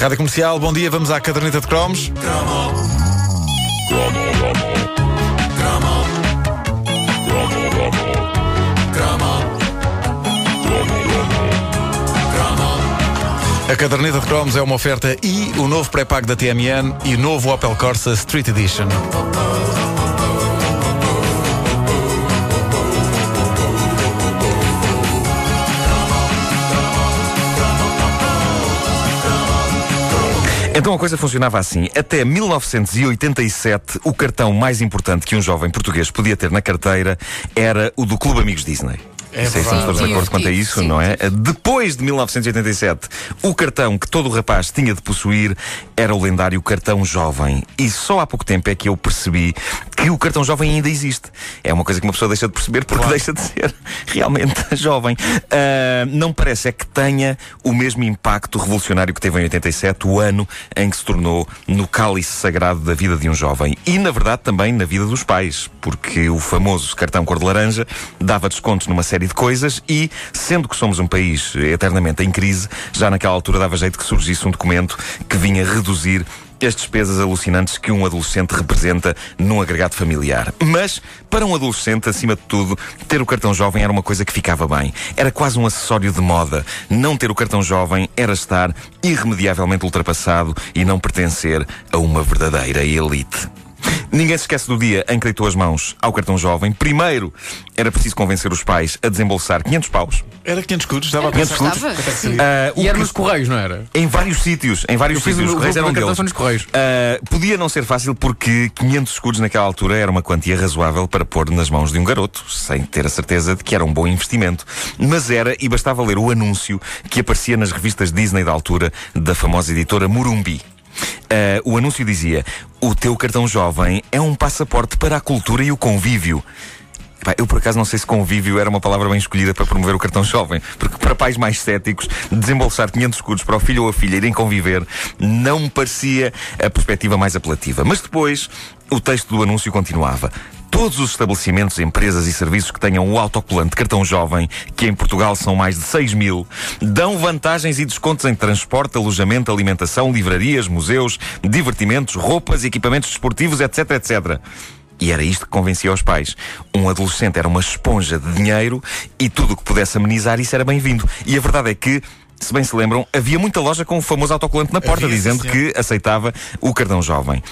Rádio Comercial, bom dia, vamos à caderneta de cromos. A caderneta de cromos é uma oferta e o novo pré-pago da TMN e novo Opel Corsa Street Edition. Então a coisa funcionava assim. Até 1987, o cartão mais importante que um jovem português podia ter na carteira era o do Clube Amigos Disney. É se estamos todos de Sim, acordo quanto a sim, isso, sim, não é? Depois de 1987, o cartão que todo o rapaz tinha de possuir era o lendário cartão jovem. E só há pouco tempo é que eu percebi que o cartão jovem ainda existe. É uma coisa que uma pessoa deixa de perceber porque Claro. deixa de ser realmente jovem. Ah, não parece é que tenha o mesmo impacto revolucionário que teve em 87, o ano em que se tornou no cálice sagrado da vida de um jovem. E, na verdade, também na vida dos pais, porque o famoso cartão cor de laranja dava descontos numa série de coisas e, sendo que somos um país eternamente em crise, já naquela altura dava jeito que surgisse um documento que vinha reduzir as despesas alucinantes que um adolescente representa num agregado familiar. Mas, para um adolescente, acima de tudo, ter o cartão jovem era uma coisa que ficava bem. Era quase um acessório de moda. Não ter o cartão jovem era estar irremediavelmente ultrapassado e não pertencer a uma verdadeira elite. Ninguém se esquece do dia em que deitou as mãos ao cartão jovem. Primeiro, era preciso convencer os pais a desembolsar 500 paus. Era 500 escudos, estava a 500 pensar. escudos. O E era que- nos Correios, não era? em vários sítios, em vários sítios. Os Correios eram deles. nos Correios. Ah, podia não ser fácil porque 500 escudos naquela altura era uma quantia razoável para pôr nas mãos de um garoto, sem ter a certeza de que era um bom investimento. Mas era, e bastava ler o anúncio que aparecia nas revistas Disney da altura, da famosa editora Murumbi. Ah, o anúncio dizia: O teu cartão jovem é um passaporte para a cultura e o convívio. Epá, eu por acaso não sei se convívio era uma palavra bem escolhida para promover o cartão jovem, porque para pais mais céticos, desembolsar 500 escudos para o filho ou a filha irem conviver não me parecia a perspectiva mais apelativa. Mas depois, o texto do anúncio continuava. Todos os estabelecimentos, empresas e serviços que tenham o autocolante cartão jovem, que em Portugal são mais de 6 mil, dão vantagens e descontos em transporte, alojamento, alimentação, livrarias, museus, divertimentos, roupas, equipamentos desportivos, etc, etc. E era isto que convencia os pais. Um adolescente era uma esponja de dinheiro e tudo o que pudesse amenizar isso era bem-vindo. E a verdade é que. Se bem se lembram, havia muita loja com o famoso autocolante na porta, Havia, sim, dizendo senhor. que aceitava o cartão jovem.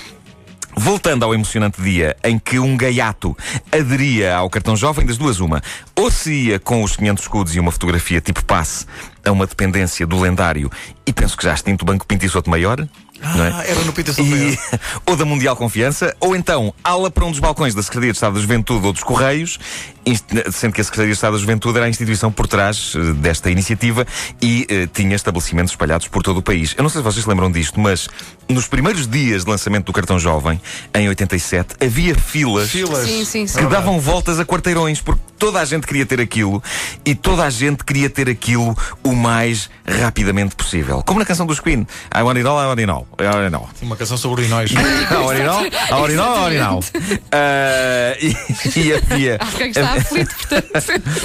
Voltando ao emocionante dia em que um gaiato aderia ao cartão jovem, das duas uma. Ou se ia com os 500 escudos e uma fotografia tipo passe a uma dependência do lendário e penso que já extinto o Banco Pinto e Souto Maior, não é? Ah, era no Peter E, ou da Mundial Confiança, ou então ala para um dos balcões da Secretaria de Estado da Juventude ou dos Correios, inst- sendo que a Secretaria de Estado da Juventude era a instituição por trás eh, desta iniciativa e eh, tinha estabelecimentos espalhados por todo o país. Eu não sei se vocês se lembram disto, mas nos primeiros dias de lançamento do cartão jovem, em 87, havia filas. Filas. Sim, sim, sim. Que davam voltas a quarteirões, porque toda a gente queria ter aquilo e toda a gente queria ter aquilo o mais rapidamente possível. Como na canção dos Queen. I want it all, I want it all. I want it all. Uma canção sobre urinóis. A orinal, a orinal, a orinal. Ah, e, e havia. Acho que é que está aflito, portanto. A.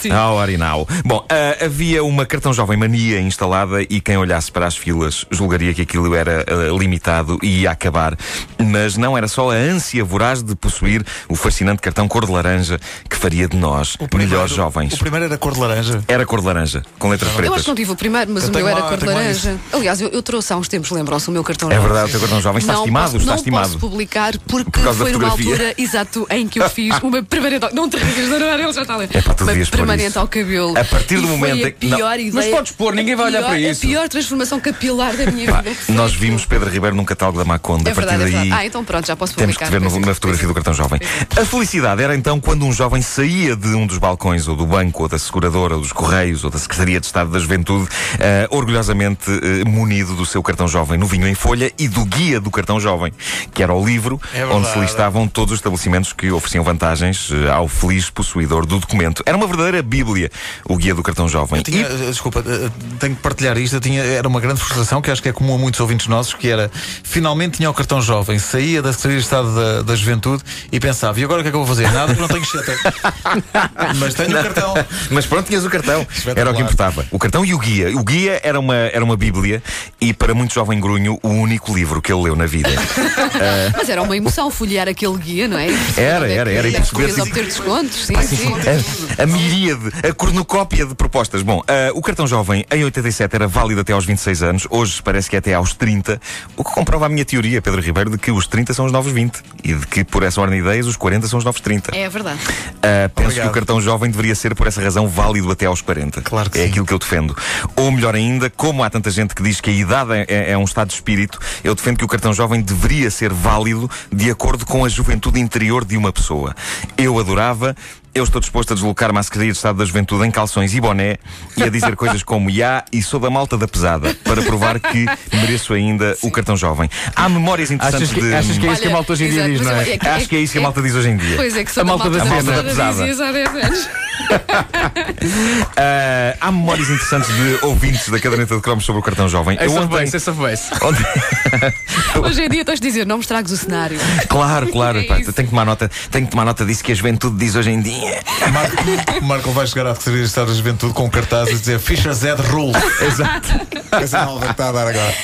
Sim. A orinal. Bom, ah, havia uma cartão jovem mania instalada e quem olhasse para as filas julgaria que aquilo era ah, limitado e ia acabar. Mas não era só a ânsia voraz de possuir o fascinante cartão cor de laranja que faria de nós melhores jovens. O primeiro era cor de laranja. Era cor de laranja, com letras Eu pretas. acho que não tive o primeiro, mas Eu o meu era lá- cor de laranja. Aliás, eu, eu trouxe há uns tempos, lembram-se, o meu cartão É jovem. verdade, o teu cartão jovem está não estimado, posso, está não estimado. posso publicar porque Por foi numa altura exato em que eu fiz uma permanente. Não te rigas, não, não, ele já está ali. É pá, tu uma permanente ao cabelo. A partir do momento em que- não. pior ideia. Mas podes pôr, ninguém vai olhar pior- para isso. A pior transformação capilar da minha vida. nós vimos Pedro Ribeiro num catálogo da Maconda. É a partir verdade, é daí. verdade. Ah, então pronto, já posso Temos publicar. que ver no- Pois é, na fotografia do cartão jovem. A felicidade era então quando um jovem saía de um dos balcões, ou do banco, ou da seguradora, ou dos correios, ou da Secretaria de Estado da Juventude, eh, orgulhosamente eh, munido do seu cartão jovem no vinho em folha e do guia do cartão jovem, que era o livro É onde se listavam todos os estabelecimentos que ofereciam vantagens eh, ao feliz possuidor do documento. Era uma verdadeira bíblia, o guia do cartão jovem. Tinha, E- desculpa, tenho que partilhar isto. Eu tinha, era uma grande frustração que acho que é comum a muitos ouvintes nossos, que era finalmente tinha o cartão jovem, saía da Secretaria de Estado da, da Juventude e pensava, e agora o que é que eu vou fazer? Nada, não tenho cheta. Mas tenho o cartão. Mas pronto, tinhas o cartão. Era o que importava. O cartão e o guia. O guia era uma, era uma bíblia e, para muito jovem grunho, o único livro que ele leu na vida. Mas era uma emoção folhear aquele guia, não é? Era, era, era, e perceber obter descontos. Sim, sim. A, a miríade, a cornucópia de propostas. Bom, ah, o cartão jovem em 87 era válido até aos 26 anos, hoje parece que é até aos 30, o que comprova a minha teoria, Pedro Ribeiro, de que os 30 são os novos 20 e de que, por essa ordem de ideias, os 40 são os novos 30. É verdade. Ah, penso Obrigado. que o cartão jovem deveria ser, por essa razão, válido até aos 40. Claro que é sim. aquilo que eu defendo. Ou melhor ainda, como há tanta gente que diz que a idade é, é- é um estado de espírito, eu defendo que o cartão jovem deveria ser válido de acordo com a juventude interior de uma pessoa. Eu adorava. Eu estou disposto a deslocar-me à Secretaria de Estado da Juventude em calções e boné e a dizer coisas como Ya e sou da malta da pesada para provar que mereço ainda o cartão jovem. Há memórias interessantes Achas que, de. achas que é isso que a malta hoje em dia diz, não é? é que- Acho que é isso que a malta diz hoje em dia. Pois é que sou A da malta malta da da pesada. pesada, dizias há 10 anos. Há memórias interessantes de ouvintes da caderneta de cromos sobre o cartão jovem. Essa Eu foi ontem, essa foi ontem- Hoje em dia tens de dizer, não me estragues o cenário. Claro, claro. É pá, tenho que tomar nota, tenho que tomar nota disso que a juventude diz hoje em dia. Marco, Marco vai chegar à Secretaria de Estado da Juventude com um cartaz a dizer Fischer Z Rule. Exato. Essa nova que está a dar agora.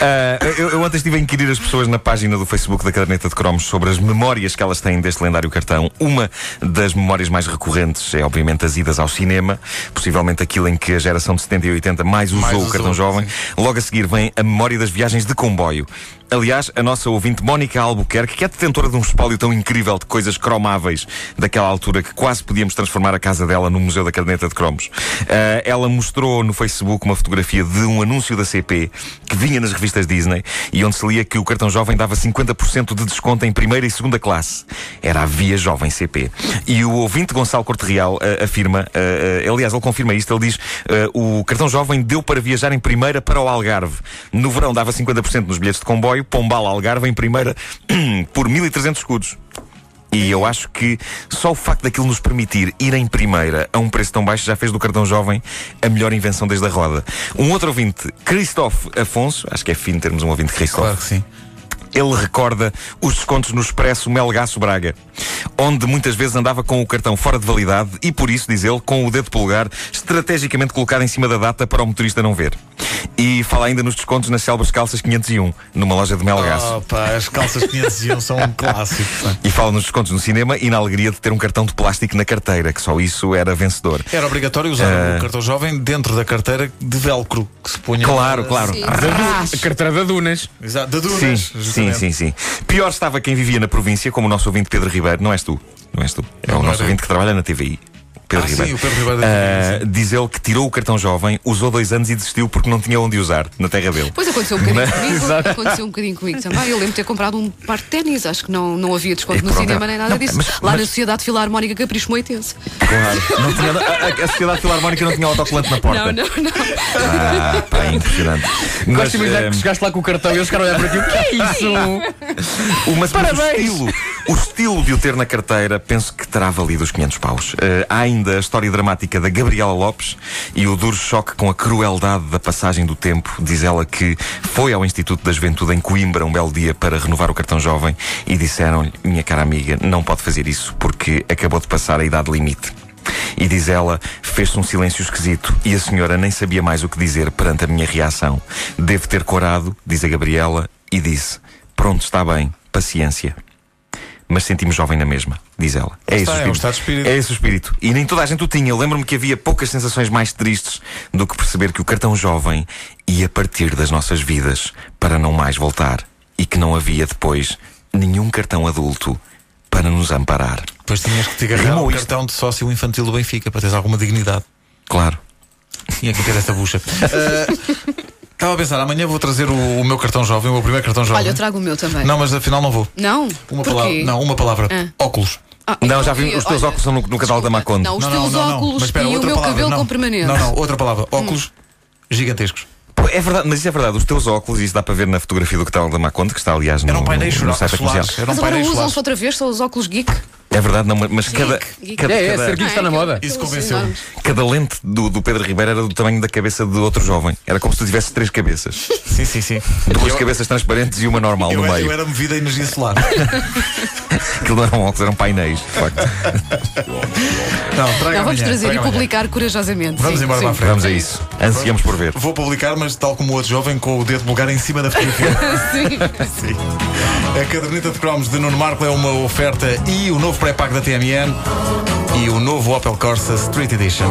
Ah, eu, eu ontem estive a inquirir as pessoas na página do Facebook da caderneta de cromos sobre as memórias que elas têm deste lendário cartão. Uma das memórias mais recorrentes é, obviamente, as idas ao cinema, possivelmente aquilo em que a geração de 70 e 80 mais usou Mais o usou, cartão jovem. Logo a seguir vem a memória das viagens de comboio. Aliás, a nossa ouvinte Mónica Albuquerque, que é detentora de um espólio tão incrível de coisas cromáveis daquela altura que quase podíamos transformar a casa dela no Museu da Caderneta de Cromos. Ah, ela mostrou no Facebook uma fotografia de um anúncio da CP que vinha nas revistas Disney e onde se lia que o cartão jovem dava 50% de desconto em primeira e segunda classe. Era a Via Jovem CP. E o ouvinte Gonçalo Corte Real ah, afirma, ah, aliás, ele confirma isto, ele diz o cartão jovem deu para viajar em primeira para o Algarve. No verão dava 50% nos bilhetes de comboio, Pombal Algarve em primeira por 1300 escudos. E eu acho que só o facto daquilo nos permitir ir em primeira a um preço tão baixo já fez do cartão jovem a melhor invenção desde a roda. Um outro ouvinte, Christophe Afonso, acho que é fino termos um ouvinte Christophe. Claro que sim. Ele recorda os descontos no Expresso Melgaço Braga, onde muitas vezes andava com o cartão fora de validade e, por isso, diz ele, com o dedo polegar estrategicamente colocado em cima da data para o motorista não ver. E fala ainda nos descontos nas célebres calças 501, numa loja de Melgaço. Oh, pá, as calças 501 são um clássico. pá. E fala nos descontos no cinema e na alegria de ter um cartão de plástico na carteira, que só isso era vencedor. Era obrigatório usar Ah. o cartão jovem dentro da carteira de velcro que se punha. Claro, claro. Sim. A carteira da Dunas. Exato, da Sim, Dunas. sim. Sim, sim. Pior estava quem vivia na província, como o nosso ouvinte Pedro Ribeiro. Não és tu, não és tu. É o nosso ouvinte que trabalha na TVI. Pedro Ah, sim, Ribeiro. o Pedro Ribeiro da TVI, diz ele que tirou o cartão jovem, usou dois anos e desistiu porque não tinha onde usar na terra dele. Pois aconteceu um bocadinho comigo. Aconteceu um bocadinho comigo também. Eu lembro de ter comprado um par de ténis. Acho que não, não havia desconto E no pronto, cinema nem nada não, disso. mas- Lá mas- na Sociedade Filarmónica Capricho Moitense. Claro. Não tinha, a, a- Sociedade Filarmónica não tinha autocolante na porta. Não, não, não. Ah, pá, é impressionante. Gosto de imaginar que chegaste lá com o cartão e eles ficaram a olhar para ti. O que é isso? O Parabéns! estilo, o estilo de o ter na carteira, penso que terá valido os 500 paus. Eh, há ainda a história dramática da Gabriela Lopes e o duro choque com a crueldade da passagem do tempo. Diz ela que foi ao Instituto da Juventude em Coimbra um belo dia para renovar o cartão jovem e disseram-lhe, minha cara amiga, não pode fazer isso porque acabou de passar a idade limite. E diz ela, fez-se um silêncio esquisito e a senhora nem sabia mais o que dizer perante a minha reação. Devo ter corado, diz a Gabriela, e disse: Pronto, está bem, paciência. Mas senti-me jovem na mesma, diz ela. É esse, está, o é um espírito. espírito. é esse o espírito. E nem toda a gente o tinha. Lembro-me que havia poucas sensações mais tristes do que perceber que o cartão jovem ia partir das nossas vidas para não mais voltar. E que não havia depois nenhum cartão adulto para nos amparar. Depois tinhas que te agarrar Rimou o isto. cartão de sócio infantil do Benfica para teres alguma dignidade. Claro. Tinha que ter esta bucha. Ah, Estava a pensar, amanhã vou trazer o, o meu cartão jovem, o meu primeiro cartão jovem. Olha, eu trago o meu também. Não, mas afinal não vou. Não? Uma Porquê? palavra. Não, uma palavra. Ah. Óculos. Ah, Não, já vi, os teus olha, óculos são no, no da Maconde. Não, os não, teus não, não, não. óculos Mas espera, e o meu palavra. cabelo não. com permanente. Não, não, outra palavra. Óculos gigantescos. É verdade, mas isso é verdade. Os teus óculos, isso dá para ver na fotografia do catálogo da Maconde, que está aliás no, Eram painéis no, no solares. site da comercial. Eram Mas agora painéis usam-se outra vez, são os óculos geek. É verdade, não, mas cada, geek. cada, É, é, cada- ser geek está na moda. Isso convenceu-me. enormes. cada lente do, do Pedro Ribeiro era do tamanho da cabeça de outro jovem. Era como se tu tivesse três cabeças. Sim, sim, sim. Duas Eu- cabeças transparentes e uma normal no era- meio. eu era movida a energia solar. Aquilo não eram óculos, eram painéis, de facto. Não, traga Não, vamos amanhã, trazer traga e amanhã. publicar corajosamente. Vamos Sim, embora sim. para a frente. Vamos a isso. Ansiamos por ver. Vou publicar, mas tal como o outro jovem, com o dedo polegar em cima da fotografia. Sim. Sim. A caderneta de cromos de Nuno Marco é uma oferta e o novo pré-pago da TMN e o novo Opel Corsa Street Edition.